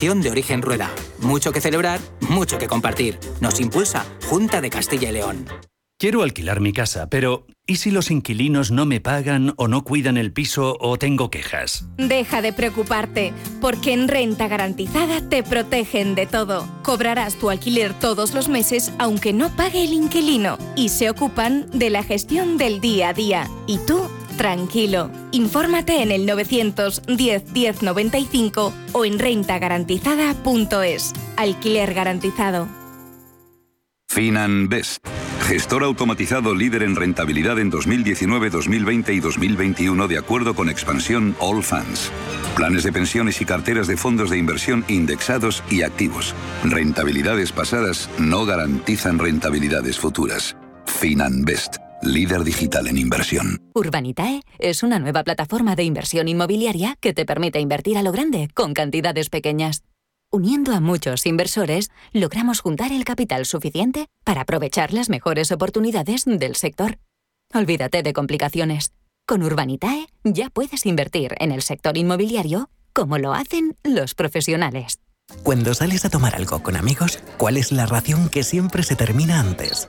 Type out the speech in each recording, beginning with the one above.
de Origen Rueda. Mucho que celebrar, mucho que compartir. Nos impulsa Junta de Castilla y León. Quiero alquilar mi casa, pero ¿y si los inquilinos no me pagan o no cuidan el piso o tengo quejas? Deja de preocuparte, porque en Renta Garantizada te protegen de todo. Cobrarás tu alquiler todos los meses aunque no pague el inquilino y se ocupan de la gestión del día a día. Y tú, tranquilo. Infórmate en el 910 1095 o en rentagarantizada.es. Alquiler garantizado. FinanBest, gestor automatizado líder en rentabilidad en 2019, 2020 y 2021 de acuerdo con expansión All Funds. Planes de pensiones y carteras de fondos de inversión indexados y activos. Rentabilidades pasadas no garantizan rentabilidades futuras. FinanBest, líder digital en inversión. Urbanitae es una nueva plataforma de inversión inmobiliaria que te permite invertir a lo grande con cantidades pequeñas. Uniendo a muchos inversores, logramos juntar el capital suficiente para aprovechar las mejores oportunidades del sector. Olvídate de complicaciones. Con Urbanitae ya puedes invertir en el sector inmobiliario como lo hacen los profesionales. Cuando sales a tomar algo con amigos, ¿cuál es la ración que siempre se termina antes?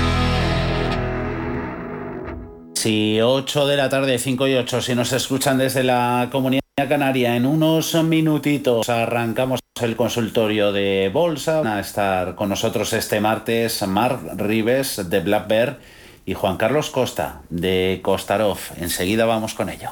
Si 8 de la tarde, 5 y 8, si nos escuchan desde la comunidad canaria, en unos minutitos arrancamos el consultorio de bolsa. Van a estar con nosotros este martes Marc Rives de Black Bear y Juan Carlos Costa de Costarov. Enseguida vamos con ello.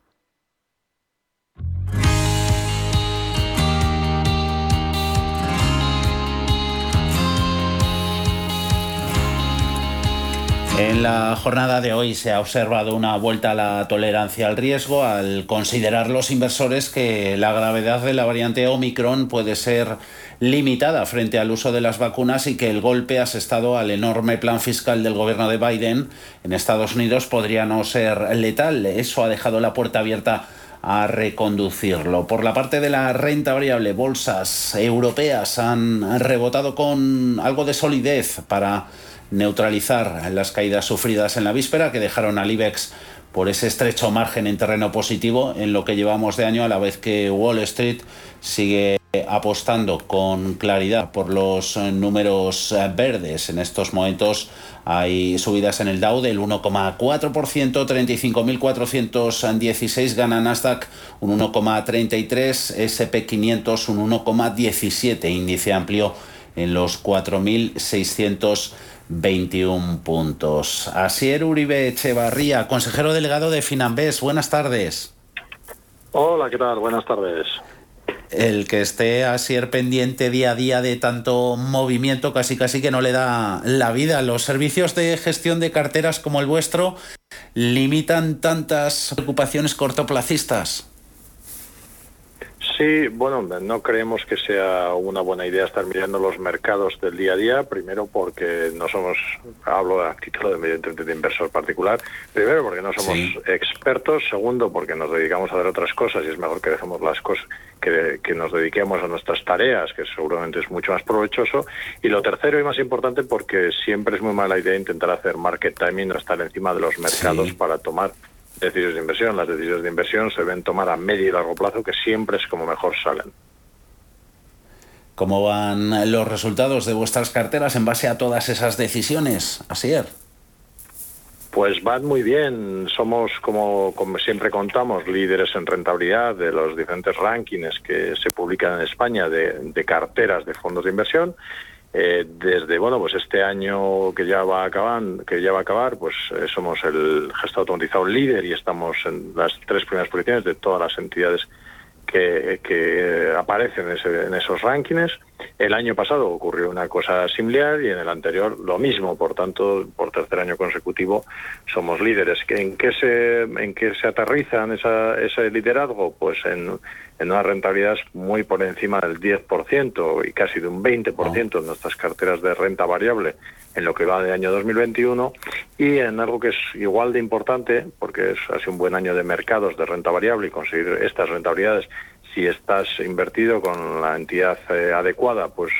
En la jornada de hoy se ha observado una vuelta a la tolerancia al riesgo al considerar los inversores que la gravedad de la variante Omicron puede ser limitada frente al uso de las vacunas y que el golpe asestado al enorme plan fiscal del gobierno de Biden en Estados Unidos podría no ser letal. Eso ha dejado la puerta abierta a reconducirlo. Por la parte de la renta variable, bolsas europeas han rebotado con algo de solidez para neutralizar las caídas sufridas en la víspera que dejaron al IBEX por ese estrecho margen en terreno positivo en lo que llevamos de año, a la vez que Wall Street sigue apostando con claridad por los números verdes. En estos momentos hay subidas en el Dow del 1,4%, 35.416 gana Nasdaq un 1,33, SP500 un 1,17, índice amplio en los 4.600 21 puntos. Asier Uribe Echevarría, consejero delegado de Finambés, buenas tardes. Hola, ¿qué tal? Buenas tardes. El que esté Asier pendiente día a día de tanto movimiento casi casi que no le da la vida. Los servicios de gestión de carteras como el vuestro limitan tantas preocupaciones cortoplacistas. Sí, bueno, no creemos que sea una buena idea estar mirando los mercados del día a día, primero porque no somos, hablo a título de, de inversor particular, primero porque no somos expertos, segundo porque nos dedicamos a hacer otras cosas y es mejor que dejemos las cosas, que, que nos dediquemos a nuestras tareas, que seguramente es mucho más provechoso, y lo tercero y más importante porque siempre es muy mala idea intentar hacer market timing o estar encima de los mercados para tomar decisiones de inversión. Las decisiones de inversión se deben tomar a medio y largo plazo, que siempre es como mejor salen. ¿Cómo van los resultados de vuestras carteras en base a todas esas decisiones, Asier? Pues van muy bien. Somos, como, como, siempre contamos, líderes en rentabilidad de los diferentes rankings que se publican en España de, de carteras de fondos de inversión. Eh, desde bueno, pues este año que ya va a acabar, que ya va a acabar, pues eh, somos el gestor automatizado líder y estamos en las tres primeras posiciones de todas las entidades que, aparecen en, esos rankings. El año pasado ocurrió una cosa similar y en el anterior lo mismo. Por tanto, por tercer año consecutivo somos líderes. ¿En qué se, en qué se aterrizan ese liderazgo? Pues en, en unas rentabilidades muy por encima del 10% y casi de un 20% en nuestras carteras de renta variable en lo que va de año 2021 y en algo que es igual de importante, porque es así un buen año de mercados de renta variable y conseguir estas rentabilidades si estás invertido con la entidad eh, adecuada, pues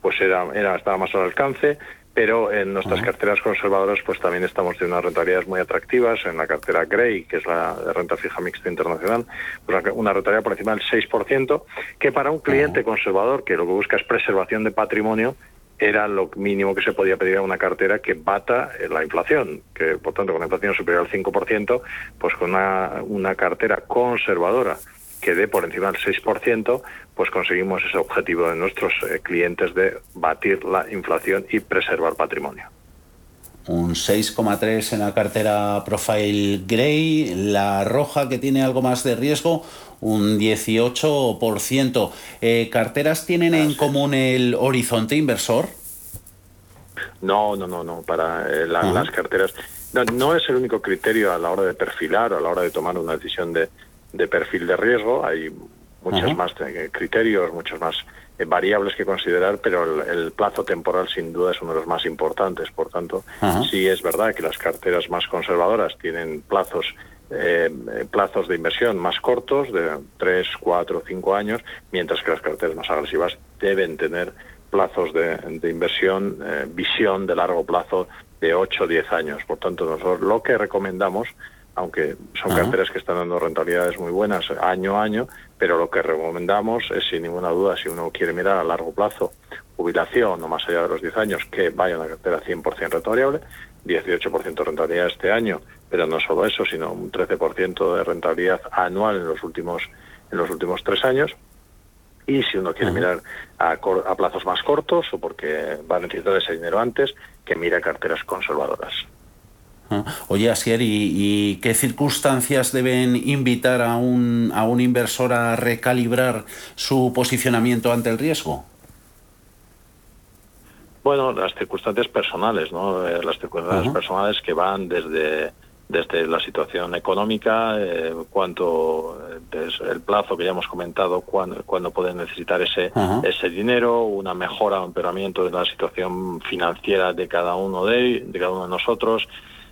pues era, era estaba más al alcance, pero en nuestras carteras conservadoras pues también estamos teniendo unas rentabilidades muy atractivas. En la cartera Grey, que es la renta fija mixta internacional, pues una rentabilidad por encima del 6%, que para un cliente conservador que lo que busca es preservación de patrimonio, era lo mínimo que se podía pedir a una cartera que bata eh, la inflación, que por tanto con la inflación superior al 5%, pues con una, una cartera conservadora que dé por encima del 6%, pues conseguimos ese objetivo de nuestros eh, clientes de batir la inflación y preservar patrimonio. Un 6,3 en la cartera Profile Grey, la roja que tiene algo más de riesgo, un 18%. Eh, ¿Carteras tienen en común el horizonte inversor? No, no, no, no. Para eh, las carteras no, es el único criterio a la hora de perfilar o a la hora de tomar una decisión de, perfil de riesgo. Hay muchos más eh, criterios, muchos más variables que considerar, pero el, plazo temporal sin duda es uno de los más importantes. Por tanto, sí es verdad que las carteras más conservadoras tienen plazos eh, plazos de inversión más cortos, de 3, 4, 5 años, mientras que las carteras más agresivas deben tener plazos de, inversión, eh, visión de largo plazo de 8 o 10 años. Por tanto, nosotros lo que recomendamos, aunque son carteras que están dando rentabilidades muy buenas año a año, pero lo que recomendamos es, sin ninguna duda, si uno quiere mirar a largo plazo, jubilación o más allá de los 10 años, que vaya a una cartera 100% rentable, 18% de rentabilidad este año, pero no solo eso, sino un 13% de rentabilidad anual en los últimos en los últimos tres años. Y si uno quiere mirar a, plazos más cortos o porque va a necesitar ese dinero antes, que mire carteras conservadoras. Oye, Asier, ¿y, qué circunstancias deben invitar a un, a un inversor a recalibrar su posicionamiento ante el riesgo? Bueno, las circunstancias personales, ¿no? Eh, las circunstancias personales que van desde desde la situación económica, eh, cuánto el plazo que ya hemos comentado, cuándo, cuándo pueden necesitar ese ese dinero, una mejora o empeoramiento de la situación financiera de cada uno de, de cada uno de nosotros,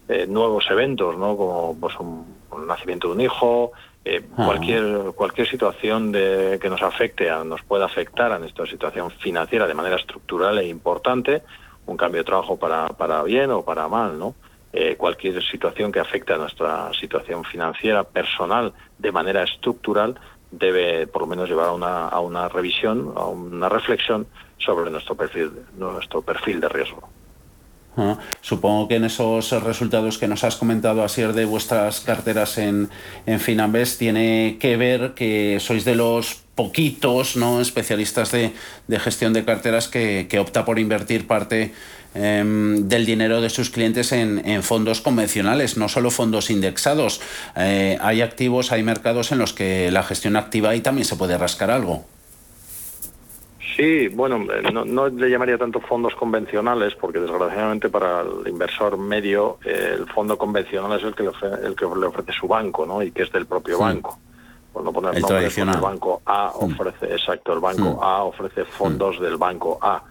eh, nuevos eventos, ¿no? Como pues un, nacimiento de un hijo, eh, cualquier cualquier situación de, que nos afecte, a, nos pueda afectar a nuestra situación financiera de manera estructural e importante, un cambio de trabajo para, para bien o para mal, ¿no? Eh, cualquier situación que afecte a nuestra situación financiera personal de manera estructural debe por lo menos llevar a una, a una revisión, a una reflexión sobre nuestro perfil, nuestro perfil de riesgo. Supongo que en esos resultados que nos has comentado, Asier, de vuestras carteras en, en Finambest, tiene que ver que sois de los poquitos no especialistas de, gestión de carteras que, opta por invertir parte em, del dinero de sus clientes en, fondos convencionales, no solo fondos indexados. Eh, hay activos, hay mercados en los que la gestión activa y también se puede rascar algo. Sí, bueno, eh, no, le llamaría tanto fondos convencionales, porque desgraciadamente para el inversor medio eh, el fondo convencional es el que, le ofrece, el que le ofrece su banco, ¿no? Y que es del propio banco. Por no poner el el banco A mm. ofrece, exacto, el banco mm. A ofrece fondos mm. del banco A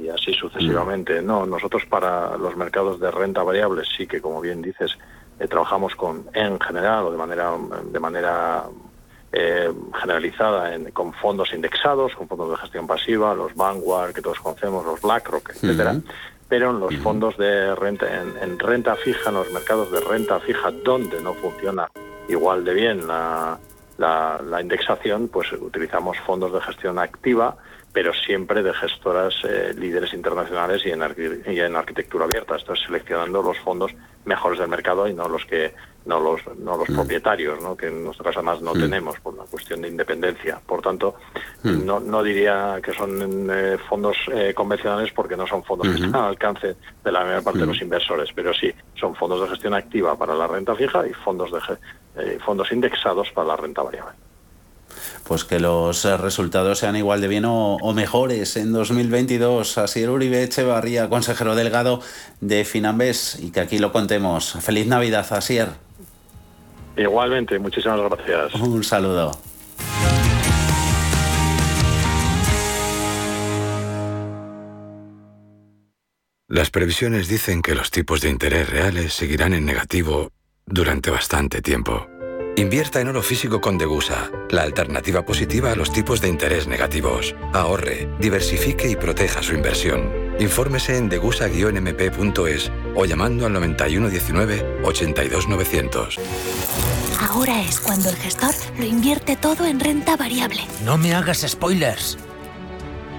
y así sucesivamente. No, nosotros para los mercados de renta variable sí que, como bien dices, eh, trabajamos con en general o de manera de manera eh, generalizada en, con fondos indexados, con fondos de gestión pasiva, los Vanguard que todos conocemos, los BlackRock, etcétera. Pero en los fondos de renta, en, renta fija, en los mercados de renta fija, donde no funciona igual de bien la, la, indexación, pues utilizamos fondos de gestión activa, pero siempre de gestoras eh, líderes internacionales y en, y en arquitectura abierta. Esto es seleccionando los fondos mejores del mercado y no los que no los no los mm. propietarios, ¿no? que en nuestro caso además no mm. tenemos por una cuestión de independencia. Por tanto, mm. no, no diría que son eh, fondos eh, convencionales porque no son fondos que están al alcance de la mayor parte de los inversores, pero sí son fondos de gestión activa para la renta fija y fondos de eh, fondos indexados para la renta variable. Pues que los resultados sean igual de bien o, mejores en 2022. Así Uribe Echevarría, consejero delegado de Finambés, y que aquí lo contemos. Feliz Navidad, Asier. Igualmente, muchísimas gracias. Un saludo. Las previsiones dicen que los tipos de interés reales seguirán en negativo durante bastante tiempo. Invierta en oro físico con Degusa, la alternativa positiva a los tipos de interés negativos. Ahorre, diversifique y proteja su inversión. Infórmese en degusa-mp.es o llamando al 9119 82900. Ahora es cuando el gestor lo invierte todo en renta variable. No me hagas spoilers.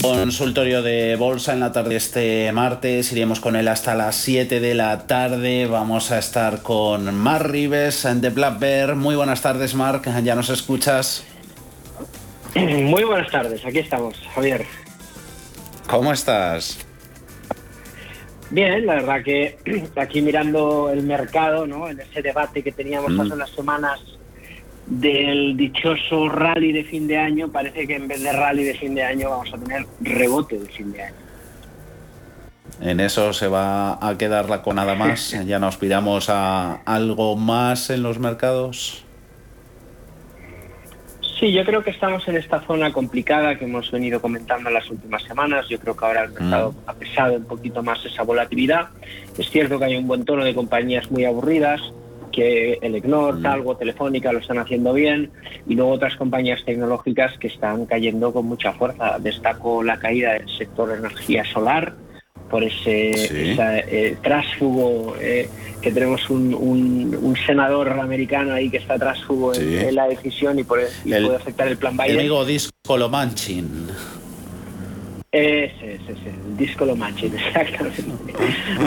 Consultorio de bolsa en la tarde este martes. Iremos con él hasta las 7 de la tarde. Vamos a estar con Mar Rives de Black Bear. Muy buenas tardes, Marc. ¿Ya nos escuchas? Muy buenas tardes. Aquí estamos, Javier. ¿Cómo estás? Bien, la verdad que aquí mirando el mercado, ¿no? En ese debate que teníamos mm. hace unas semanas del dichoso rally de fin de año, parece que en vez de rally de fin de año vamos a tener rebote de fin de año. En eso se va a quedar la conada más. ya nos piramos a algo más en los mercados. Sí, yo creo que estamos en esta zona complicada que hemos venido comentando en las últimas semanas. Yo creo que ahora el mercado mm. ha pesado un poquito más esa volatilidad. Es cierto que hay un buen tono de compañías muy aburridas, que el EGNOR, mm. Talgo, Telefónica lo están haciendo bien y luego otras compañías tecnológicas que están cayendo con mucha fuerza. Destaco la caída del sector energía solar por ese eh, trásfugo eh, que tenemos un, senador americano ahí que está trásfugo en, la decisión y, por, puede afectar el plan Biden. El amigo Disco Lomanchin. Ese, ese, ese, el disco lo machín, exactamente.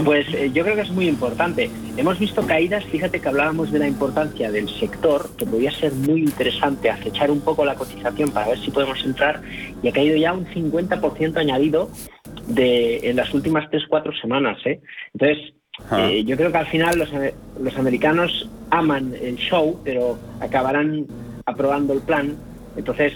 Pues eh, yo creo que es muy importante. Hemos visto caídas, fíjate que hablábamos de la importancia del sector, que podría ser muy interesante acechar un poco la cotización para ver si podemos entrar, y ha caído ya un 50% añadido de, en las últimas 3-4 semanas. ¿eh? Entonces, eh, yo creo que al final los, los americanos aman el show, pero acabarán aprobando el plan. Entonces,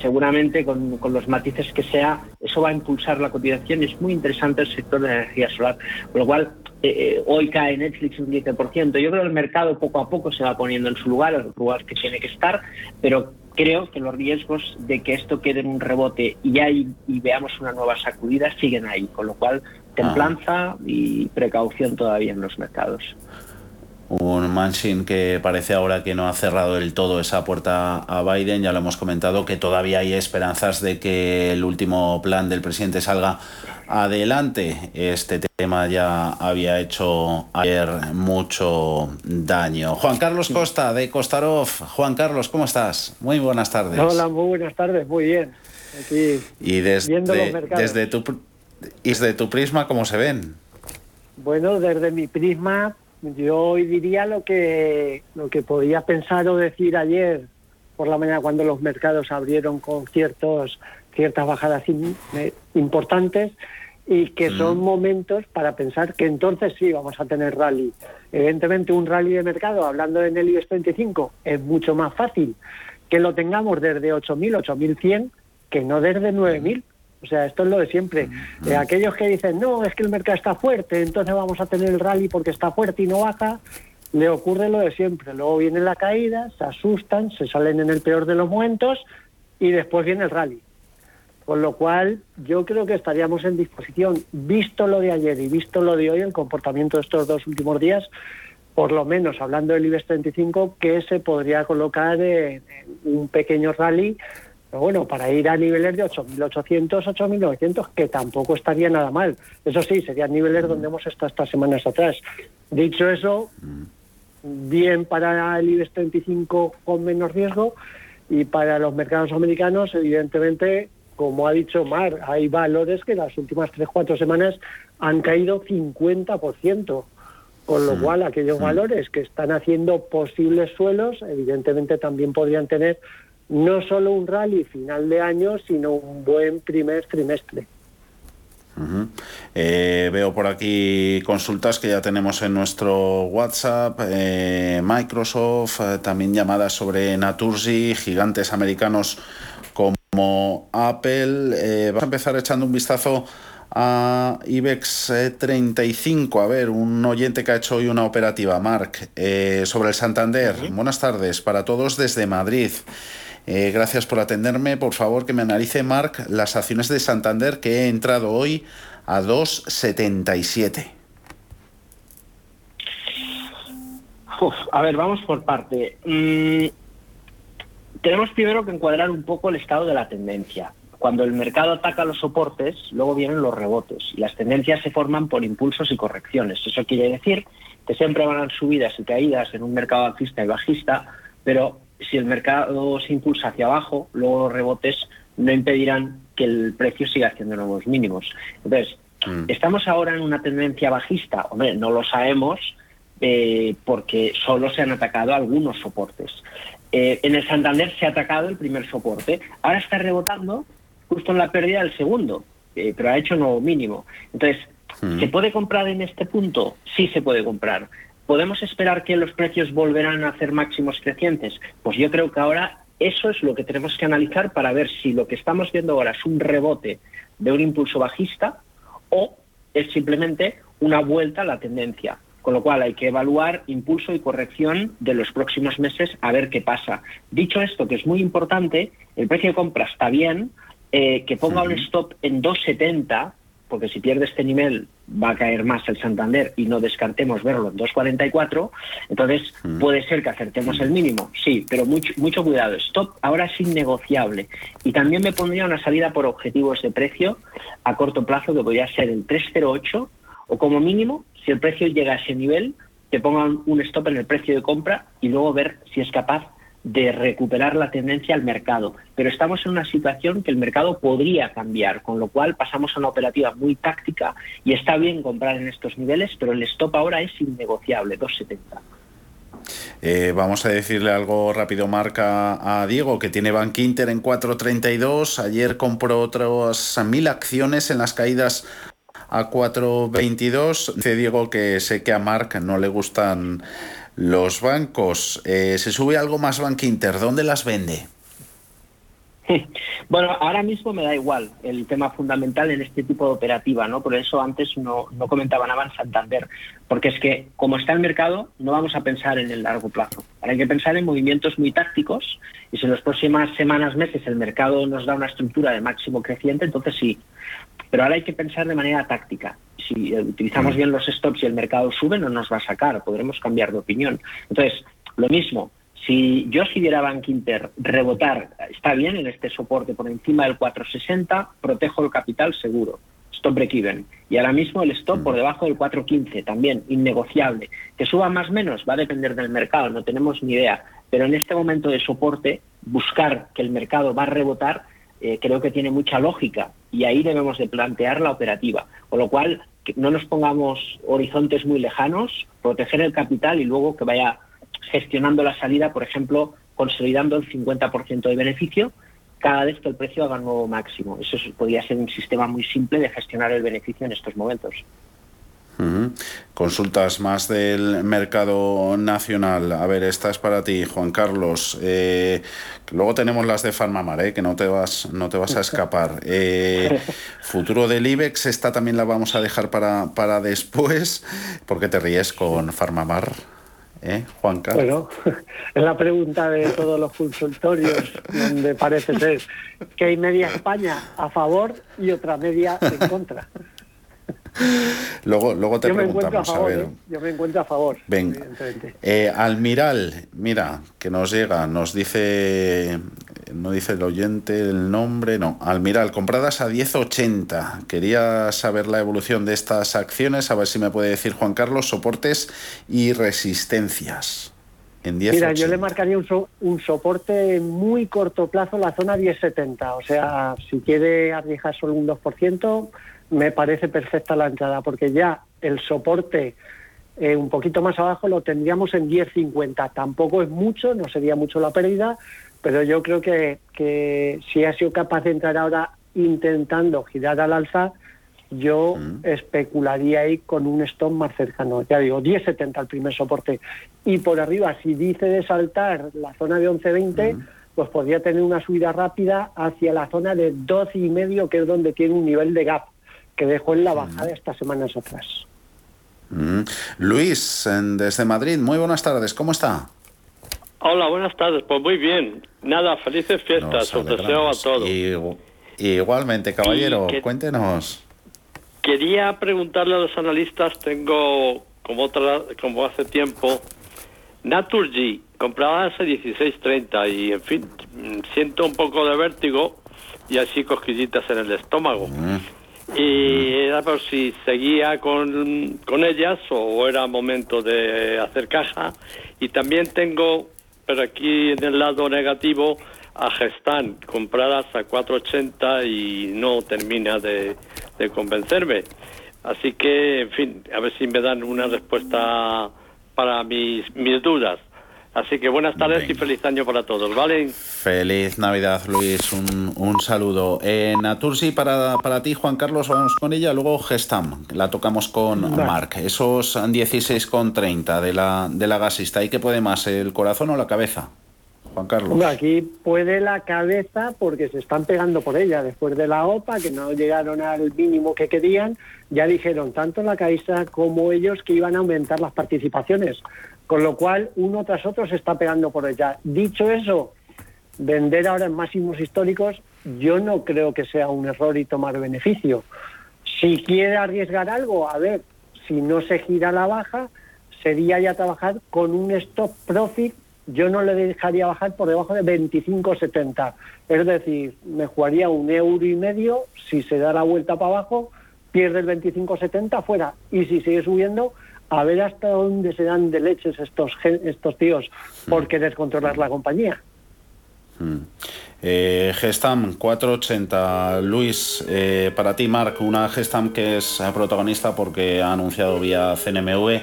seguramente con, los matices que sea, eso va a impulsar la cotización y es muy interesante el sector de la energía solar. Con lo cual, eh, eh, hoy cae Netflix un 10%. Yo creo que el mercado poco a poco se va poniendo en su lugar, en el lugar que tiene que estar, pero creo que los riesgos de que esto quede en un rebote y, hay, y veamos una nueva sacudida siguen ahí. Con lo cual, templanza y precaución todavía en los mercados un Manchin que parece ahora que no ha cerrado del todo esa puerta a Biden. Ya lo hemos comentado que todavía hay esperanzas de que el último plan del presidente salga adelante. Este tema ya había hecho ayer mucho daño. Juan Carlos Costa de Costarov. Juan Carlos, ¿cómo estás? Muy buenas tardes. Hola, muy buenas tardes, muy bien. Aquí y desde, desde tu desde tu prisma, ¿cómo se ven? Bueno, desde mi prisma yo hoy diría lo que, lo que podía pensar o decir ayer por la mañana cuando los mercados abrieron con ciertos, ciertas bajadas eh, importantes y que son momentos para pensar que entonces sí vamos a tener rally. Evidentemente un rally de mercado, hablando en el IBEX 35, es mucho más fácil que lo tengamos desde 8.000, 8.100 que no desde 9.000. O sea, esto es lo de siempre. Eh, aquellos que dicen, no, es que el mercado está fuerte, entonces vamos a tener el rally porque está fuerte y no baja, le ocurre lo de siempre. Luego viene la caída, se asustan, se salen en el peor de los momentos y después viene el rally. Con lo cual, yo creo que estaríamos en disposición, visto lo de ayer y visto lo de hoy, el comportamiento de estos dos últimos días, por lo menos hablando del IBEX 35, que se podría colocar en un pequeño rally bueno, para ir a niveles de 8.800, 8.900, que tampoco estaría nada mal. Eso sí, serían niveles donde hemos estado estas semanas atrás. Dicho eso, bien para el IBEX 35 con menos riesgo y para los mercados americanos, evidentemente, como ha dicho Mar, hay valores que las últimas 3-4 semanas han caído 50%. Con lo cual, aquellos valores que están haciendo posibles suelos, evidentemente también podrían tener no solo un rally final de año, sino un buen primer trimestre. Eh, veo por aquí consultas que ya tenemos en nuestro WhatsApp, eh, Microsoft, eh, también llamadas sobre Naturgy, gigantes americanos como Apple. vamos a empezar echando un vistazo a IBEX 35. A ver, un oyente que ha hecho hoy una operativa, Mark, sobre el Santander. Buenas tardes para todos desde Madrid. Eh, gracias por atenderme. Por favor, que me analice, Marc, las acciones de Santander que he entrado hoy a 2,77. a ver, vamos por parte. Mm, tenemos primero que encuadrar un poco el estado de la tendencia. Cuando el mercado ataca los soportes, luego vienen los rebotes y las tendencias se forman por impulsos y correcciones. Eso quiere decir que siempre van a subidas y caídas en un mercado alcista y bajista, pero si el mercado se impulsa hacia abajo, luego los rebotes no impedirán que el precio siga haciendo nuevos mínimos. Entonces, mm. ¿estamos ahora en una tendencia bajista? Hombre, no lo sabemos eh, porque solo se han atacado algunos soportes. Eh, en el Santander se ha atacado el primer soporte, ahora está rebotando justo en la pérdida del segundo, eh, pero ha hecho nuevo mínimo. Entonces, mm. ¿se puede comprar en este punto? Sí se puede comprar. ¿Podemos esperar que los precios volverán a hacer máximos crecientes? Pues yo creo que ahora eso es lo que tenemos que analizar para ver si lo que estamos viendo ahora es un rebote de un impulso bajista o es simplemente una vuelta a la tendencia. Con lo cual hay que evaluar impulso y corrección de los próximos meses a ver qué pasa. Dicho esto, que es muy importante, el precio de compra está bien, eh, que ponga un stop en 270 porque si pierde este nivel va a caer más el Santander y no descartemos verlo en 2.44, entonces mm. puede ser que acertemos el mínimo, sí, pero mucho, mucho cuidado. Stop ahora es innegociable. Y también me pondría una salida por objetivos de precio a corto plazo que podría ser el 308 o como mínimo, si el precio llega a ese nivel, que pongan un stop en el precio de compra y luego ver si es capaz de recuperar la tendencia al mercado. Pero estamos en una situación que el mercado podría cambiar, con lo cual pasamos a una operativa muy táctica y está bien comprar en estos niveles, pero el stop ahora es innegociable, 2,70. Eh, vamos a decirle algo rápido, marca a Diego, que tiene Bank Inter en 4.32. Ayer compró otras mil acciones en las caídas a 4.22. Dice Diego que sé que a Marc no le gustan los bancos. Eh, se sube algo más Bank Inter. ¿Dónde las vende? Bueno, ahora mismo me da igual el tema fundamental en este tipo de operativa, ¿no? Por eso antes no, no comentaba nada en Santander, porque es que como está el mercado, no vamos a pensar en el largo plazo. Ahora hay que pensar en movimientos muy tácticos y si en las próximas semanas, meses el mercado nos da una estructura de máximo creciente, entonces sí. Pero ahora hay que pensar de manera táctica. Si utilizamos mm. bien los stops y el mercado sube, no nos va a sacar, podremos cambiar de opinión. Entonces, lo mismo, si yo si viera Bank Inter rebotar, está bien en este soporte por encima del 460, protejo el capital seguro. Stop break even. Y ahora mismo el stop por debajo del 415, también innegociable. Que suba más o menos va a depender del mercado, no tenemos ni idea. Pero en este momento de soporte, buscar que el mercado va a rebotar, eh, creo que tiene mucha lógica. Y ahí debemos de plantear la operativa. Con lo cual, no nos pongamos horizontes muy lejanos, proteger el capital y luego que vaya gestionando la salida, por ejemplo, consolidando el 50% de beneficio cada vez que el precio haga nuevo máximo. Eso podría ser un sistema muy simple de gestionar el beneficio en estos momentos. Consultas más del mercado nacional. A ver, esta es para ti, Juan Carlos. Eh, luego tenemos las de Farmamar, eh, que no te vas, no te vas a escapar. Eh, futuro del IBEX, esta también la vamos a dejar para, para después. porque te ríes con Farmamar? ¿Eh, Juan Carlos? Bueno, es la pregunta de todos los consultorios, donde parece ser que hay media España a favor y otra media en contra. Luego, luego te preguntamos, a, ver. ¿eh? Yo me encuentro a favor. Venga. Eh, Almiral, mira, que nos llega, nos dice, no dice el oyente el nombre, no. Almiral, compradas a 10.80. Quería saber la evolución de estas acciones, a ver si me puede decir Juan Carlos, soportes y resistencias. En 10, Mira, yo le marcaría un, un soporte muy corto plazo, la zona 10.70. O sea, si quiere arriesgar solo un 2%, me parece perfecta la entrada, porque ya el soporte eh, un poquito más abajo lo tendríamos en 10.50. Tampoco es mucho, no sería mucho la pérdida, pero yo creo que, que si ha sido capaz de entrar ahora intentando girar al alza, yo mm. especularía ahí con un stop más cercano. Ya digo, 10.70 el primer soporte. Y por arriba, si dice de saltar la zona de 11.20, mm. pues podría tener una subida rápida hacia la zona de 12.5, que es donde tiene un nivel de gap que dejó en la bajada estas semanas atrás. Mm. Luis, desde Madrid, muy buenas tardes, ¿cómo está? Hola, buenas tardes, pues muy bien. Nada, felices fiestas, os deseo a todos. igualmente, caballero, cuéntenos. Quería preguntarle a los analistas, tengo como otra, como hace tiempo, Naturgy, compraba hace 16.30 y en fin, siento un poco de vértigo y así cosquillitas en el estómago. Mm. Y era por si seguía con, con ellas o era momento de hacer caja. Y también tengo, pero aquí en el lado negativo, a Gestán, compradas a 4.80 y no termina de, de convencerme. Así que, en fin, a ver si me dan una respuesta para mis, mis dudas. Así que buenas tardes y feliz año para todos, ¿vale? Feliz Navidad, Luis. Un, un saludo. En Natursi, para, para ti, Juan Carlos, vamos con ella. Luego Gestam, la tocamos con Mark. Esos 16,30 de la, de la gasista. ¿Y qué puede más, el corazón o la cabeza? Juan Carlos. aquí puede la cabeza porque se están pegando por ella. Después de la OPA, que no llegaron al mínimo que querían, ya dijeron tanto la Caixa como ellos que iban a aumentar las participaciones. Con lo cual, uno tras otro se está pegando por ella. Dicho eso, vender ahora en máximos históricos, yo no creo que sea un error y tomar beneficio. Si quiere arriesgar algo, a ver, si no se gira la baja, sería ya trabajar con un stop profit. Yo no le dejaría bajar por debajo de 25,70. Es decir, me jugaría un euro y medio. Si se da la vuelta para abajo, pierde el 25,70 fuera. Y si sigue subiendo, a ver hasta dónde se dan de leches estos, estos tíos por querer controlar la compañía. Mm. Eh, Gestam 480. Luis, eh, para ti, Marc, una Gestam que es protagonista porque ha anunciado vía CNMV,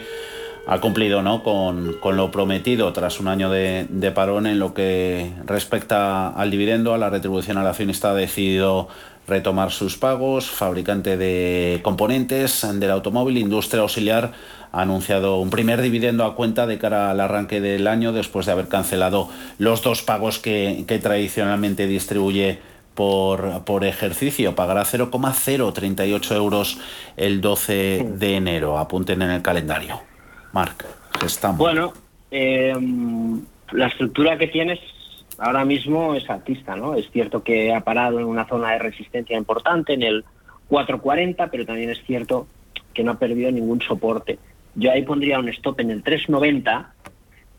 ha cumplido ¿no? con, lo prometido tras un año de, parón en lo que respecta al dividendo, a la retribución al accionista, ha decidido retomar sus pagos. Fabricante de componentes del automóvil, industria auxiliar ha anunciado un primer dividendo a cuenta de cara al arranque del año después de haber cancelado los dos pagos que, tradicionalmente distribuye por, por, ejercicio. Pagará 0,038 euros el 12 de enero. Apunten en el calendario. Marc, estamos. Bueno, em, la estructura que tienes ahora mismo es artista, ¿no? Es cierto que ha parado en una zona de resistencia importante, en el 440, pero también es cierto que no ha perdido ningún soporte. Yo ahí pondría un stop en el 390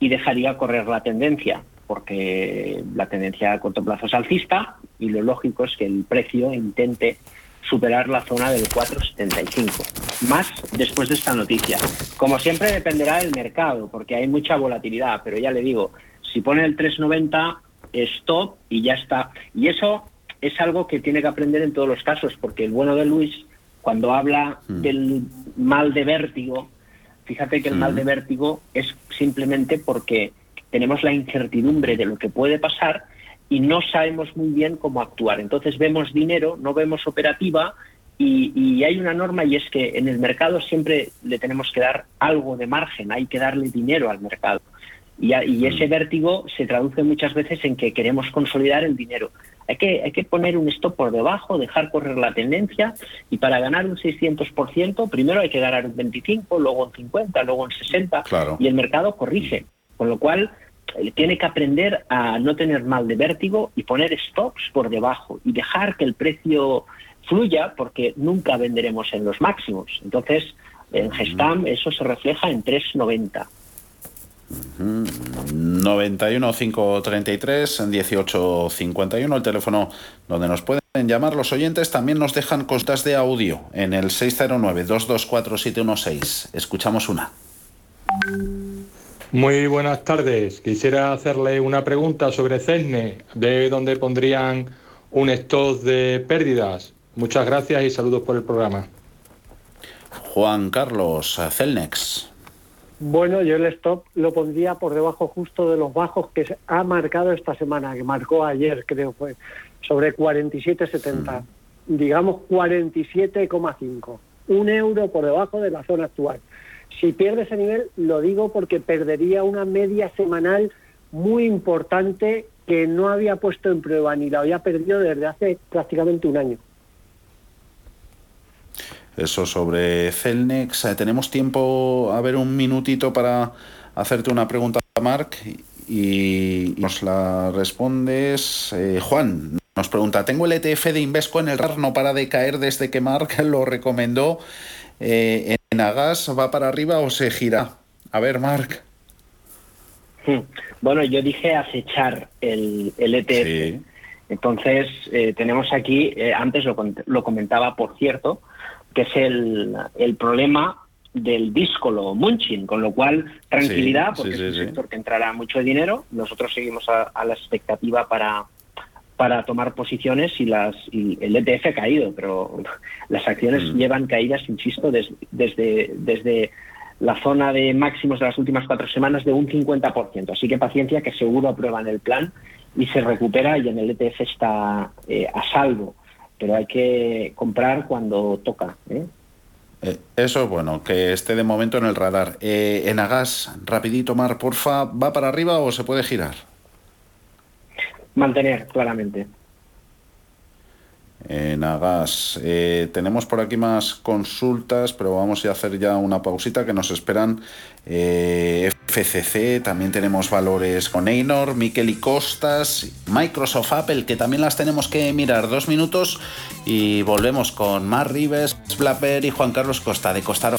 y dejaría correr la tendencia, porque la tendencia a corto plazo es alcista y lo lógico es que el precio intente superar la zona del 4,75. Más después de esta noticia. Como siempre dependerá del mercado, porque hay mucha volatilidad, pero ya le digo, si pone el 3,90, stop y ya está. Y eso es algo que tiene que aprender en todos los casos, porque el bueno de Luis, cuando habla hmm. del mal de vértigo, Fíjate que el mal de vértigo es simplemente porque tenemos la incertidumbre de lo que puede pasar y no sabemos muy bien cómo actuar. Entonces vemos dinero, no vemos operativa y, hay una norma y es que en el mercado siempre le tenemos que dar algo de margen, hay que darle dinero al mercado. Y, y ese vértigo se traduce muchas veces en que queremos consolidar el dinero. Hay que, hay que poner un stop por debajo, dejar correr la tendencia y para ganar un 600%, primero hay que ganar un 25, luego un 50, luego un 60 y el mercado corrige. Con lo cual eh, tiene que aprender a no tener mal de vértigo y poner stops por debajo y dejar que el precio fluya porque nunca venderemos en los máximos. Entonces, en Gestam eso se refleja en 390. 91 533 18 51 el teléfono donde nos pueden llamar los oyentes. También nos dejan costas de audio en el 609 224 716 escuchamos una. Muy buenas tardes. Quisiera hacerle una pregunta sobre CESNE de dónde pondrían un stock de pérdidas muchas gracias y saludos por el programa. Juan Carlos Celnex bueno, yo el stop lo pondría por debajo justo de los bajos que ha marcado esta semana, que marcó ayer, creo fue, sobre 47,70. Digamos 47,5. Un euro por debajo de la zona actual. Si pierde ese nivel, lo digo porque perdería una media semanal muy importante que no había puesto en prueba ni la había perdido desde hace prácticamente un año. Eso sobre Celnex. Eh, tenemos tiempo, a ver, un minutito para hacerte una pregunta, Marc, y nos la respondes. Eh, Juan nos pregunta, tengo el ETF de Invesco en el RAR, no para de caer desde que Marc lo recomendó. Eh, ¿En Agas va para arriba o se gira? A ver, Marc. Hmm. Bueno, yo dije acechar el, el ETF. Entonces, tenemos aquí, antes lo, lo comentaba, por cierto, que es el, el problema del díscolo Munchin, con lo cual tranquilidad, porque es un sector que entrará mucho dinero. Nosotros seguimos a, la expectativa para, para tomar posiciones y, las, y el ETF ha caído, pero las acciones mm. llevan caídas, insisto, desde, desde la zona de máximos de las últimas cuatro semanas de un 50%. Así que paciencia, que seguro aprueban el plan y se recupera y en el ETF está eh, a salvo pero hay que comprar cuando toca. ¿eh? Eh, eso es bueno, que esté de momento en el radar. Eh, en Agas, rapidito, Mar, porfa, ¿va para arriba o se puede girar? Mantener, claramente en Agas. Eh, tenemos por aquí más consultas, pero vamos a hacer ya una pausita que nos esperan eh, FCC, también tenemos valores con Einor, Miquel y Costas, Microsoft, Apple, que también las tenemos que mirar dos minutos y volvemos con Mar Rives, Blapper y Juan Carlos Costa de Costaro.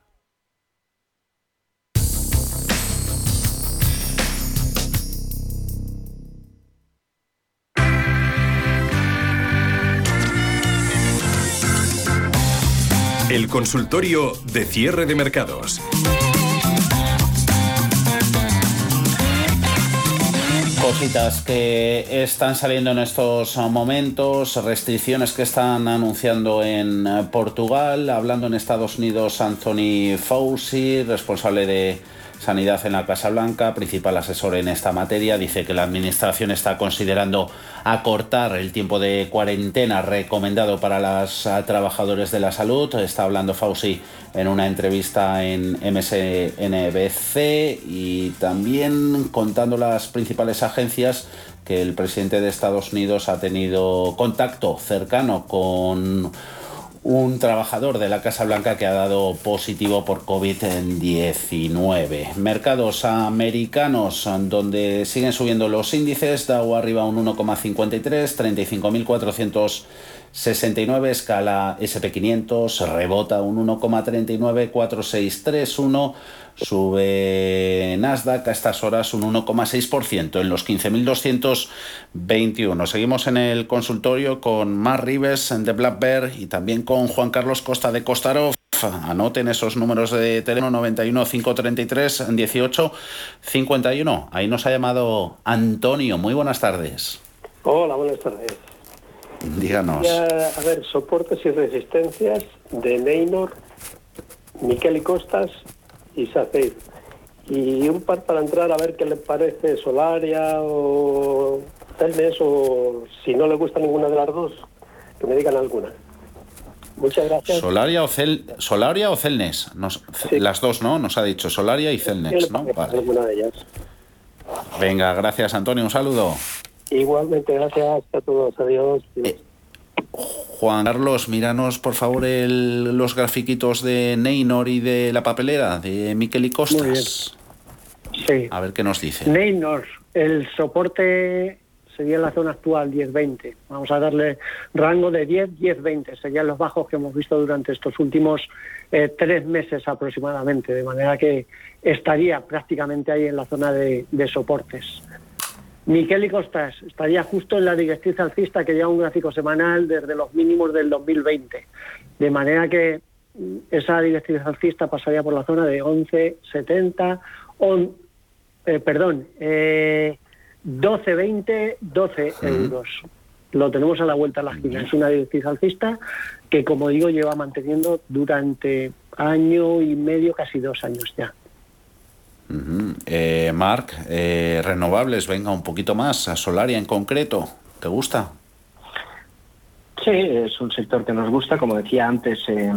El consultorio de cierre de mercados. Cositas que están saliendo en estos momentos, restricciones que están anunciando en Portugal, hablando en Estados Unidos Anthony Fauci, responsable de Sanidad en la Casa Blanca, principal asesor en esta materia, dice que la Administración está considerando acortar el tiempo de cuarentena recomendado para los trabajadores de la salud. Está hablando Fauci en una entrevista en MSNBC y también contando las principales agencias que el presidente de Estados Unidos ha tenido contacto cercano con un trabajador de la Casa Blanca que ha dado positivo por COVID-19. Mercados americanos donde siguen subiendo los índices, Dow arriba un 1,53, 35.469, escala SP500, rebota un 1,39, 4631 Sube Nasdaq a estas horas un 1,6% en los 15.221. Seguimos en el consultorio con Mar Rives de Black Bear y también con Juan Carlos Costa de Costarov. Anoten esos números de teléfono 91 533 18 51. Ahí nos ha llamado Antonio. Muy buenas tardes. Hola, buenas tardes. Díganos. a ver, soportes y resistencias de Neynor, Miquel y Costas y SACEIR. Y un par para entrar a ver qué le parece Solaria o Celnes o si no le gusta ninguna de las dos, que me digan alguna. Muchas gracias. Solaria o, Cel Solaria o Celnes. Las dos, ¿no? Nos ha dicho Solaria y Celnes, ¿no? Alguna de ellas. Venga, gracias Antonio, un saludo. Igualmente, gracias a todos. Adiós. Eh, Juan Carlos, míranos por favor los grafiquitos de Neynor y de la papelera de Miquel y Costas. Sí. A ver qué nos dice. Neynor, el soporte sería en la zona actual 10-20. Vamos a darle rango de 10-10-20. Serían los bajos que hemos visto durante estos últimos eh, tres meses aproximadamente. De manera que estaría prácticamente ahí en la zona de soportes. Miquel y Costas estaría justo en la directriz alcista que lleva un gráfico semanal desde los mínimos del 2020. De manera que mm, esa directriz alcista pasaría por la zona de 11,70, eh, perdón, eh, 12,20, 12 euros. Lo tenemos a la vuelta a la esquina. Es una directriz alcista que, como digo, lleva manteniendo durante año y medio, casi dos años ya. Ujú. Eh, Marc, eh, renovables, venga un poquito más, a Solaria en concreto, ¿te gusta? Sí, es un sector que nos gusta. Como decía antes, eh,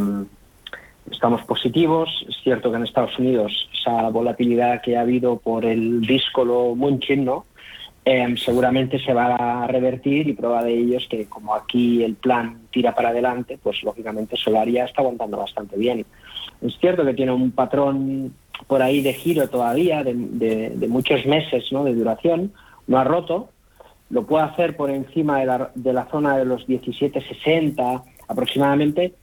estamos positivos. Es cierto que en Estados Unidos esa volatilidad que ha habido por el díscolo Munchin, ¿no? Eh, seguramente se va a revertir y prueba de ello es que como aquí el plan tira para adelante, pues lógicamente Solaria está aguantando bastante bien. Es cierto que tiene un patrón por ahí de giro todavía, de, de- de muchos meses ¿no? de duración, no ha roto, lo puede hacer por encima de la, de la zona de los 17,60 aproximadamente,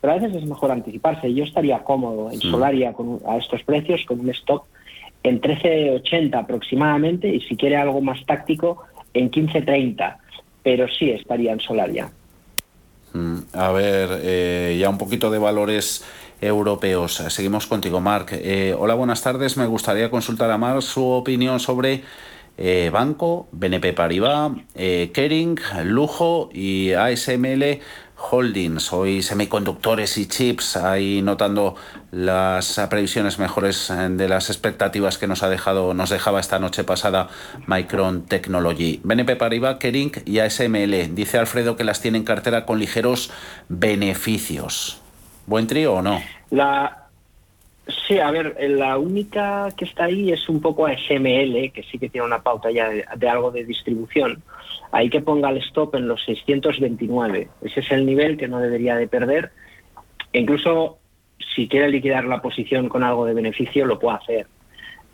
pero a veces es mejor anticiparse. Yo estaría cómodo en Mm. Solaria con, a estos precios con un stop en 13,80 aproximadamente y si quiere algo más táctico en 15,30, pero sí estaría en Solaria. Mm, A ver, eh, ya un poquito de valores europeos. Seguimos contigo, Marc. Eh, hola, buenas tardes. Me gustaría consultar a Marc su opinión sobre eh, Banco, BNP Paribas, eh, Kering, Lujo y ASML Holdings. Hoy semiconductores y chips, ahí notando las previsiones mejores eh, de las expectativas que nos ha dejado, nos dejaba esta noche pasada Micron Technology. BNP Paribas, Kering y ASML. Dice Alfredo que las tiene en cartera con ligeros beneficios. ¿Buen trío o no? La, sí, a ver, la única que está ahí es un poco ASML, que sí que tiene una pauta ya de, de algo de distribución. Ahí que ponga el stop en los 629. Ese es el nivel que no debería de perder. E incluso si quiere liquidar la posición con algo de beneficio, lo puede hacer.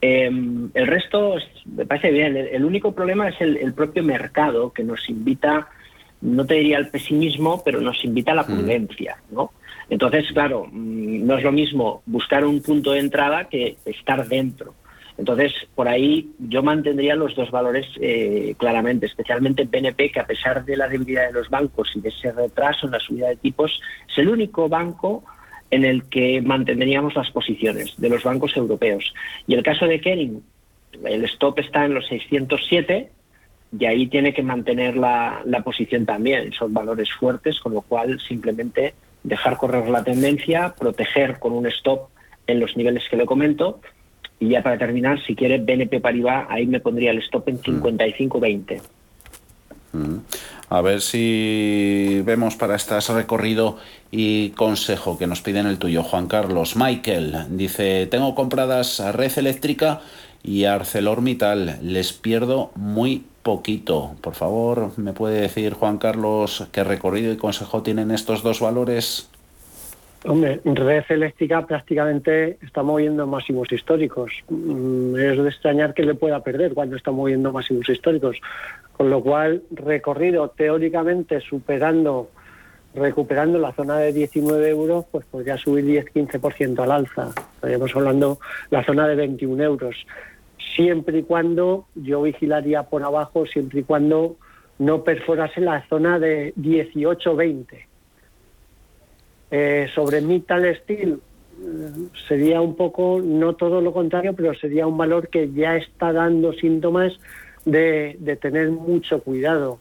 Eh, el resto es- me parece bien. El, el único problema es el, el propio mercado que nos invita, no te diría al pesimismo, pero nos invita a la prudencia, ¿no? Entonces, claro, mm, no es lo mismo buscar un punto de entrada que estar dentro. Entonces, por ahí yo mantendría los dos valores eh, claramente, especialmente BNP, que a pesar de la debilidad de los bancos y de ese retraso en la subida de tipos, es el único banco en el que mantendríamos las posiciones de los bancos europeos. Y el caso de Kering, el stop está en los 607 y ahí tiene que mantener la, la posición también. Son valores fuertes, con lo cual simplemente dejar correr la tendencia, proteger con un stop en los niveles que le comento. Y ya para terminar, si quiere BNP Paribas, ahí me pondría el stop en 55.20. Mm. A ver si vemos para este recorrido y consejo que nos piden el tuyo, Juan Carlos. Michael dice, tengo compradas a Red Eléctrica y ArcelorMittal, les pierdo muy poquito. Por favor, ¿me puede decir, Juan Carlos, qué recorrido y consejo tienen estos dos valores? Hombre, Red Eléctrica prácticamente está moviendo máximos históricos. Mm, Es de extrañar que le pueda perder cuando está moviendo máximos históricos. Con lo cual, recorrido teóricamente superando, recuperando la zona de 19 euros, pues podría subir 10-15% al alza. Estaríamos hablando la zona de 21 euros. Siempre y cuando yo vigilaría por abajo, siempre y cuando no perforase la zona de 18-20. Eh, sobre Mittal Steel eh, sería un poco, no todo lo contrario, pero sería un valor que ya está dando síntomas de, de tener mucho cuidado.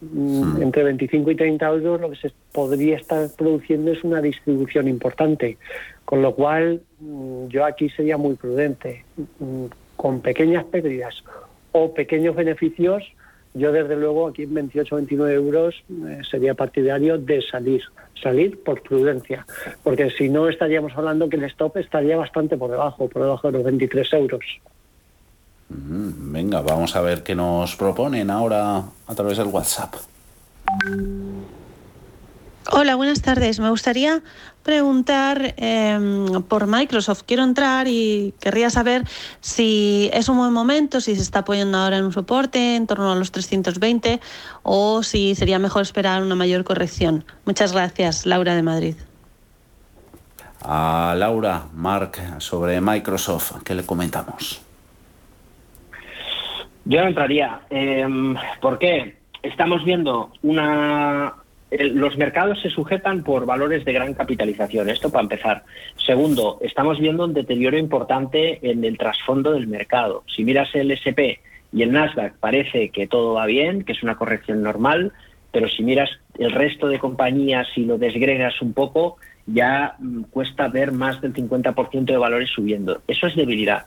Mm, Entre 25 y 30 euros lo que se podría estar produciendo es una distribución importante, con lo cual mm, yo aquí sería muy prudente. Con pequeñas pérdidas o pequeños beneficios, yo desde luego aquí en 28 o 29 euros eh, sería partidario de salir, salir por prudencia, porque si no estaríamos hablando que el stop estaría bastante por debajo, por debajo de los 23 euros. Mm, Venga, vamos a ver qué nos proponen ahora a través del WhatsApp. Hola, buenas tardes. Me gustaría preguntar em, por Microsoft. Quiero entrar y querría saber si es un buen momento, si se está apoyando ahora en un soporte en torno a los 320 o si sería mejor esperar una mayor corrección. Muchas gracias, Laura de Madrid. A Laura, Mark, sobre Microsoft, ¿qué le comentamos? Yo no entraría. Eh, ¿Por qué? Estamos viendo una... Los mercados se sujetan por valores de gran capitalización, esto para empezar. Segundo, estamos viendo un deterioro importante en el trasfondo del mercado. Si miras el SP y el Nasdaq, parece que todo va bien, que es una corrección normal, pero si miras el resto de compañías y lo desgregas un poco, ya mm, cuesta ver más del 50% de valores subiendo. Eso es debilidad.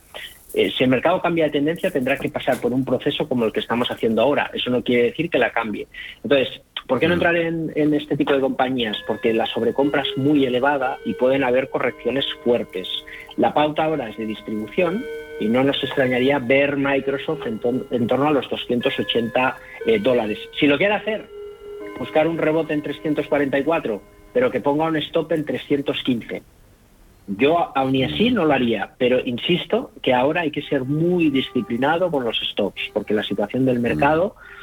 Eh, si el mercado cambia de tendencia, tendrá que pasar por un proceso como el que estamos haciendo ahora. Eso no quiere decir que la cambie. Entonces, ¿por qué no entrar en, en este tipo de compañías? Porque la sobrecompra es muy elevada y pueden haber correcciones fuertes. La pauta ahora es de distribución y no nos extrañaría ver Microsoft en, en torno a los 280 eh, dólares. Si lo quiere hacer, buscar un rebote en 344, pero que ponga un stop en 315. Yo aún y así no lo haría, pero insisto que ahora hay que ser muy disciplinado con los stops, porque la situación del mercado mm,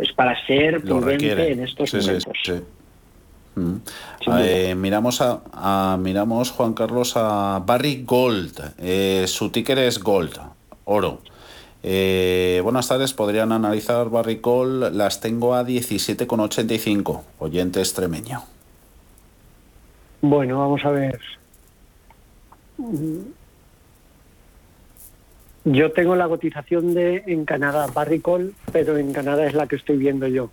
es para ser Lo prudente requiere. en estos Sí, momentos. sí. Mm. Duda. Eh, miramos a, a- miramos Juan Carlos a Barry Gold. Eh, su ticker es Gold, oro. Eh, buenas tardes, podrían analizar Barry Gold. Las tengo a 17,85. Oyente extremeño. Bueno, vamos a ver. Mm. Yo tengo la cotización de en Canadá, Barricol, pero en Canadá es la que estoy viendo yo.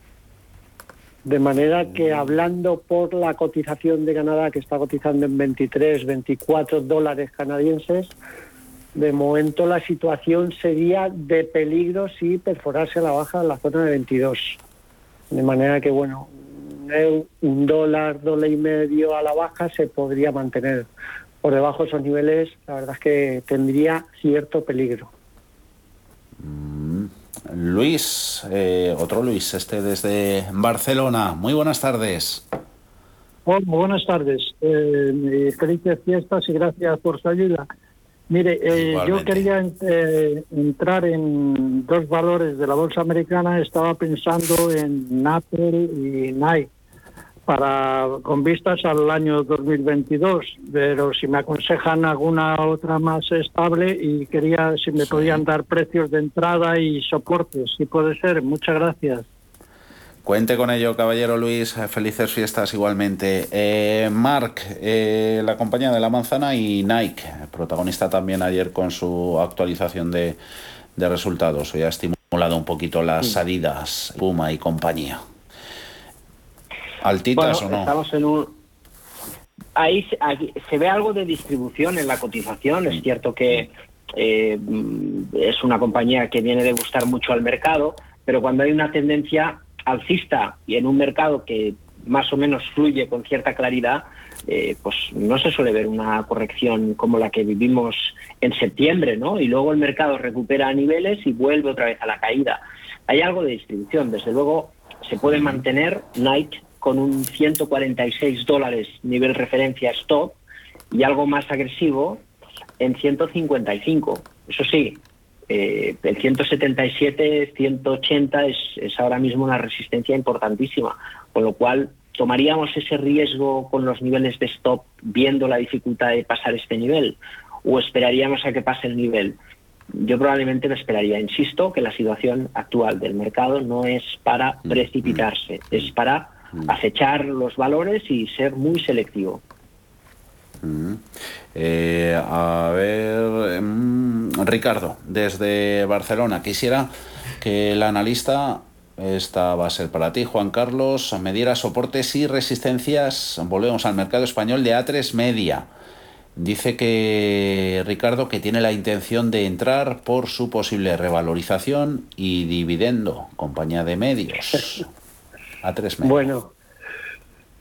De manera que hablando por la cotización de Canadá, que está cotizando en 23, 24 dólares canadienses, de momento la situación sería de peligro si perforase a la baja en la zona de 22. De manera que, bueno, un dólar, dólar y medio a la baja se podría mantener. Por debajo de esos niveles, la verdad es que tendría cierto peligro. Luis, eh, otro Luis, este desde Barcelona. Muy buenas tardes. Hola, buenas tardes. Eh, felices fiestas y gracias por su ayuda. Mire, eh, yo quería eh, entrar en dos valores de la bolsa americana. Estaba pensando en Apple y Nike para con vistas al año 2022, pero si me aconsejan alguna otra más estable y quería si me podían dar precios de entrada y soportes, si puede ser. Muchas gracias. Cuente con ello, caballero Luis. Felices fiestas igualmente. Eh, Mark, eh, la compañía de la manzana y Nike, protagonista también ayer con su actualización de, de resultados. Hoy ha estimulado un poquito las salidas, Puma y compañía. ¿Altitas Bueno, o no? Estamos en un. Ahí se, aquí se ve algo de distribución en la cotización. Es cierto que eh, mm, es una compañía que viene de gustar mucho al mercado, pero cuando hay una tendencia alcista y en un mercado que más o menos fluye con cierta claridad, eh, pues no se suele ver una corrección como la que vivimos en septiembre, ¿no? Y luego el mercado recupera a niveles y vuelve otra vez a la caída. Hay algo de distribución, desde luego se puede mantener Nike con un 146 dólares nivel referencia stop y algo más agresivo en 155. Eso sí, eh, el 177, 180 es, es ahora mismo una resistencia importantísima, con lo cual tomaríamos ese riesgo con los niveles de stop viendo la dificultad de pasar este nivel o esperaríamos a que pase el nivel. Yo probablemente me esperaría, insisto, que la situación actual del mercado no es para precipitarse, es para acechar los valores y ser muy selectivo. Mm. Eh, a ver, mm, Ricardo, desde Barcelona, quisiera que el analista, esta va a ser para ti, Juan Carlos, me diera soportes y resistencias, volvemos al mercado español de A3 Media. Dice que Ricardo que tiene la intención de entrar por su posible revalorización y dividendo, compañía de medios. A3 Media. Bueno,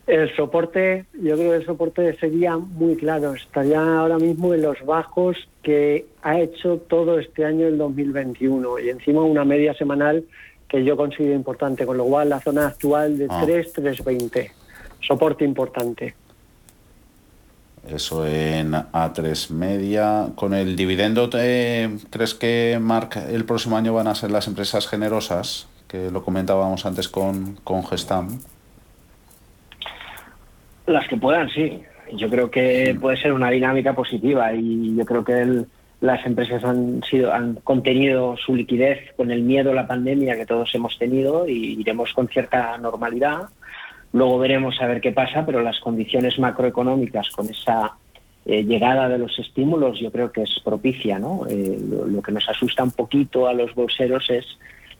el soporte, yo creo que el soporte sería muy claro. Estaría ahora mismo en los bajos que ha hecho todo este año el 2021 y encima una media semanal que yo considero importante, con lo cual la zona actual de Ah. 3, 320. Soporte importante. Eso en A3 Media. Con el dividendo, ¿te- ¿crees que, Marc, el próximo año van a ser las empresas generosas? Que lo comentábamos antes con, con Gestam. Las que puedan, sí. Yo creo que puede ser una dinámica positiva y yo creo que el- las empresas han sido han contenido su liquidez con el miedo a la pandemia que todos hemos tenido y iremos con cierta normalidad. Luego veremos a ver qué pasa, pero las condiciones macroeconómicas con esa eh, llegada de los estímulos yo creo que es propicia, ¿no? Eh, lo, lo que nos asusta un poquito a los bolseros es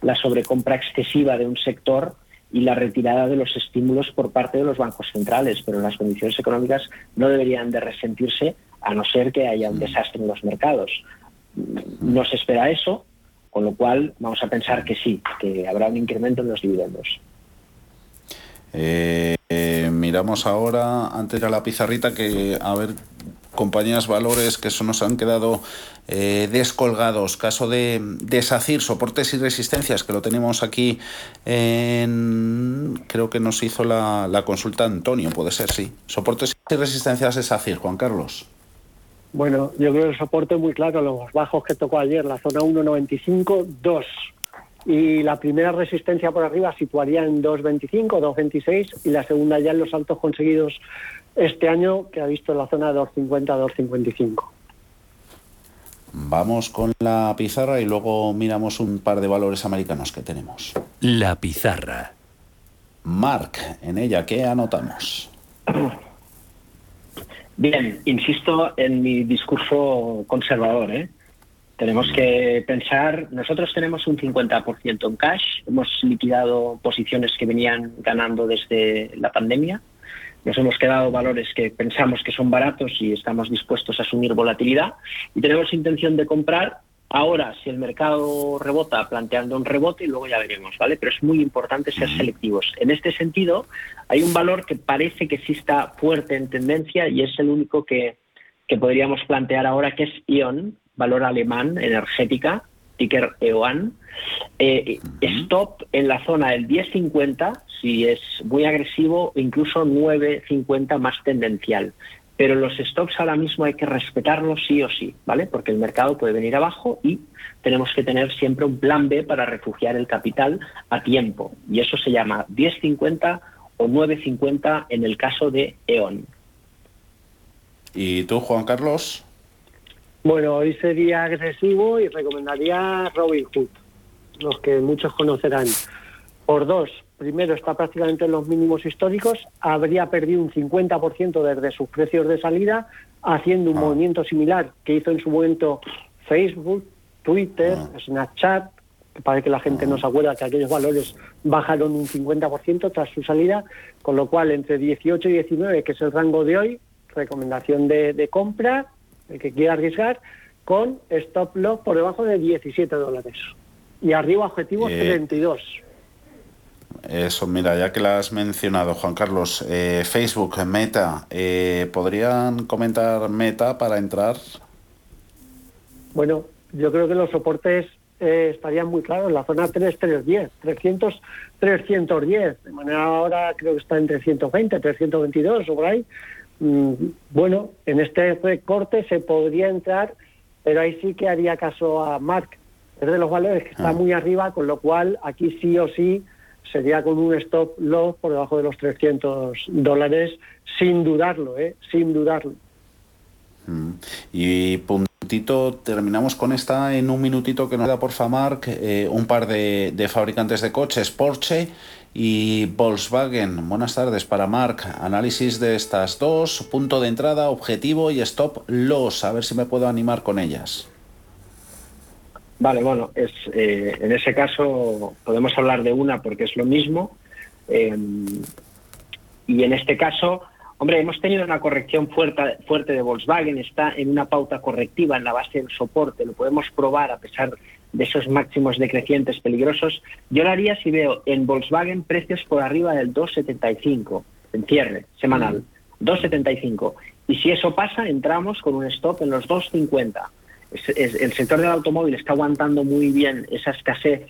la sobrecompra excesiva de un sector y la retirada de los estímulos por parte de los bancos centrales, pero las condiciones económicas no deberían de resentirse a no ser que haya un desastre en los mercados. no se espera eso, con lo cual vamos a pensar que sí, que habrá un incremento en los dividendos. Eh, eh, miramos ahora, antes de la pizarrita, que a ver compañías valores que eso nos han quedado eh, descolgados. Caso de, de SACIR, soportes y resistencias, que lo tenemos aquí en... Creo que nos hizo la, la consulta Antonio, puede ser, sí. Soportes y resistencias de SACIR, Juan Carlos. Bueno, yo creo que el soporte muy claro, los bajos que tocó ayer, la zona 1.95, 2. Y la primera resistencia por arriba situaría en 2.25, 2.26 y la segunda ya en los altos conseguidos este año que ha visto la zona de 2.50, 2.55. Vamos con la pizarra y luego miramos un par de valores americanos que tenemos. La pizarra. Mark, en ella, ¿qué anotamos? Bien, insisto en mi discurso conservador. ¿eh? Tenemos que pensar, nosotros tenemos un 50% en cash, hemos liquidado posiciones que venían ganando desde la pandemia, nos hemos quedado valores que pensamos que son baratos y estamos dispuestos a asumir volatilidad y tenemos intención de comprar ahora si el mercado rebota planteando un rebote y luego ya veremos, ¿vale? Pero es muy importante ser selectivos. En este sentido, hay un valor que parece que sí está fuerte en tendencia y es el único que, que podríamos plantear ahora que es ION, valor alemán, energética, ticker EOAN. Eh, stop en la zona del 10.50 si es muy agresivo, incluso 9.50 más tendencial. Pero los stops ahora mismo hay que respetarlos sí o sí, ¿vale? Porque el mercado puede venir abajo y tenemos que tener siempre un plan B para refugiar el capital a tiempo. Y eso se llama 10.50 o 9.50 en el caso de E.ON. ¿Y tú, Juan Carlos? Bueno, hoy sería agresivo y recomendaría Robinhood, los que muchos conocerán. Por dos, primero está prácticamente en los mínimos históricos, habría perdido un 50% desde sus precios de salida, haciendo un movimiento similar que hizo en su momento Facebook, Twitter, Snapchat, que parece que la gente no se acuerda que aquellos valores bajaron un 50% tras su salida, con lo cual entre 18 y 19, que es el rango de hoy, recomendación de, de compra, el que quiera arriesgar, con stop loss por debajo de 17 dólares. Y arriba objetivo Eh, 32. Eso, mira, ya que la has mencionado, Juan Carlos, eh, Facebook, Meta, eh, ¿podrían comentar Meta para entrar? Bueno, yo creo que los soportes eh, estarían muy claros. La zona 3, 310, 300, 310. De manera ahora creo que está en 320, 322 o por ahí. Mm, bueno, en este recorte se podría entrar, pero ahí sí que haría caso a Mark. Es de los valores que está muy arriba, con lo cual aquí sí o sí sería con un stop loss por debajo de los 300 dólares, sin dudarlo, ¿eh? Sin dudarlo. Mm. Y puntito, terminamos con esta en un minutito que nos da por Mark, eh, un par de, de fabricantes de coches, Porsche y Volkswagen. Buenas tardes para Mark. Análisis de estas dos, punto de entrada, objetivo y stop loss. A ver si me puedo animar con ellas. Vale, bueno, es, eh, en ese caso podemos hablar de una porque es lo mismo. eh, y en este caso, hombre, hemos tenido una corrección fuerte, fuerte de Volkswagen, está en una pauta correctiva en la base del soporte, lo podemos probar a pesar de esos máximos decrecientes peligrosos. Yo lo haría si veo en Volkswagen precios por arriba del 2,75 en cierre semanal, 2,75. Y si eso pasa, entramos con un stop en los 2,50 es- es- el sector del automóvil está aguantando muy bien esa escasez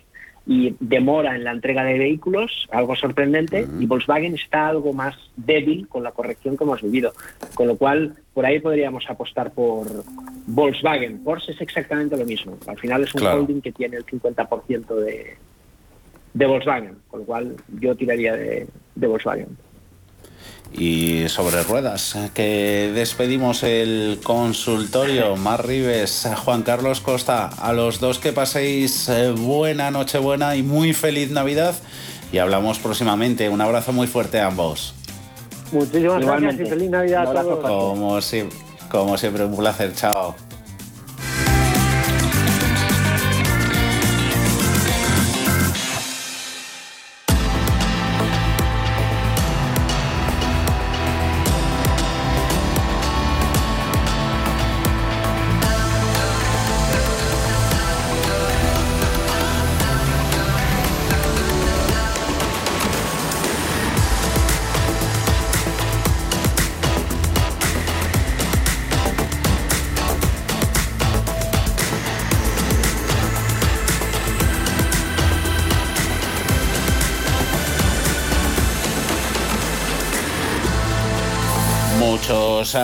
y demora en la entrega de vehículos, algo sorprendente, y Volkswagen está algo más débil con la corrección que hemos vivido. Con lo cual, por ahí podríamos apostar por Volkswagen. Porsche es exactamente lo mismo. Al final es un Claro. holding que tiene el 50% de, de Volkswagen, con lo cual yo tiraría de, de Volkswagen. Y sobre ruedas, que despedimos el consultorio. Mar Rives, Juan Carlos Costa, a los dos que paséis eh, buena Nochebuena y muy feliz Navidad. Y hablamos próximamente. Un abrazo muy fuerte a ambos. Muchísimas Igualmente. gracias y feliz Navidad a todos. Como, si- como siempre, un placer. Chao.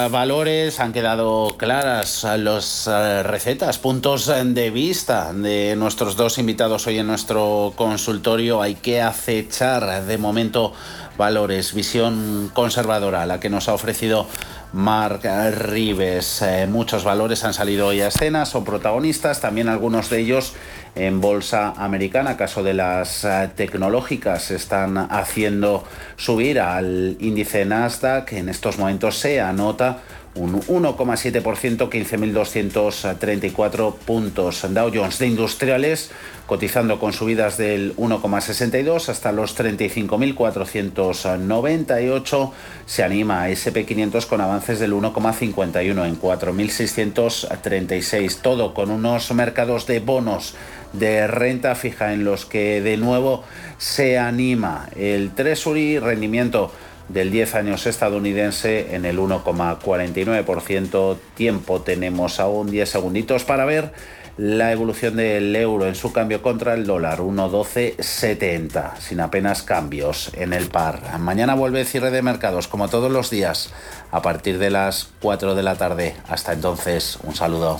Valores, han quedado claras las recetas, puntos de vista de nuestros dos invitados hoy en nuestro consultorio. Hay que acechar de momento valores, visión conservadora, la que nos ha ofrecido Mark Rives. Eh, muchos valores han salido hoy a escena, son protagonistas, también algunos de ellos en bolsa americana, caso de las eh, tecnológicas, están haciendo subir al índice Nasdaq. En estos momentos se anota un 1,7%, 15.234 puntos. Dow Jones de industriales cotizando con subidas del 1,62 hasta los 35.498. Se anima a SP500 con avances del 1,51 en 4.636. Todo con unos mercados de bonos de renta fija en los que de nuevo se anima el Treasury rendimiento del 10 años estadounidense en el 1,49%. Tiempo tenemos aún 10 segunditos para ver la evolución del euro en su cambio contra el dólar, 1,1270, sin apenas cambios en el par. Mañana vuelve cierre de mercados, como todos los días, a partir de las 4 de la tarde. Hasta entonces, un saludo.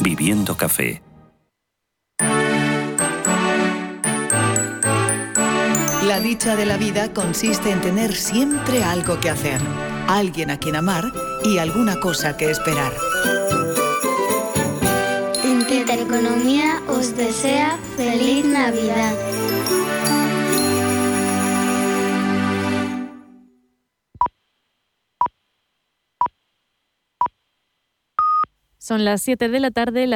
viviendo café. La dicha de la vida consiste en tener siempre algo que hacer, alguien a quien amar y alguna cosa que esperar. Intereconomía os desea feliz Navidad. Son las 7 de la tarde.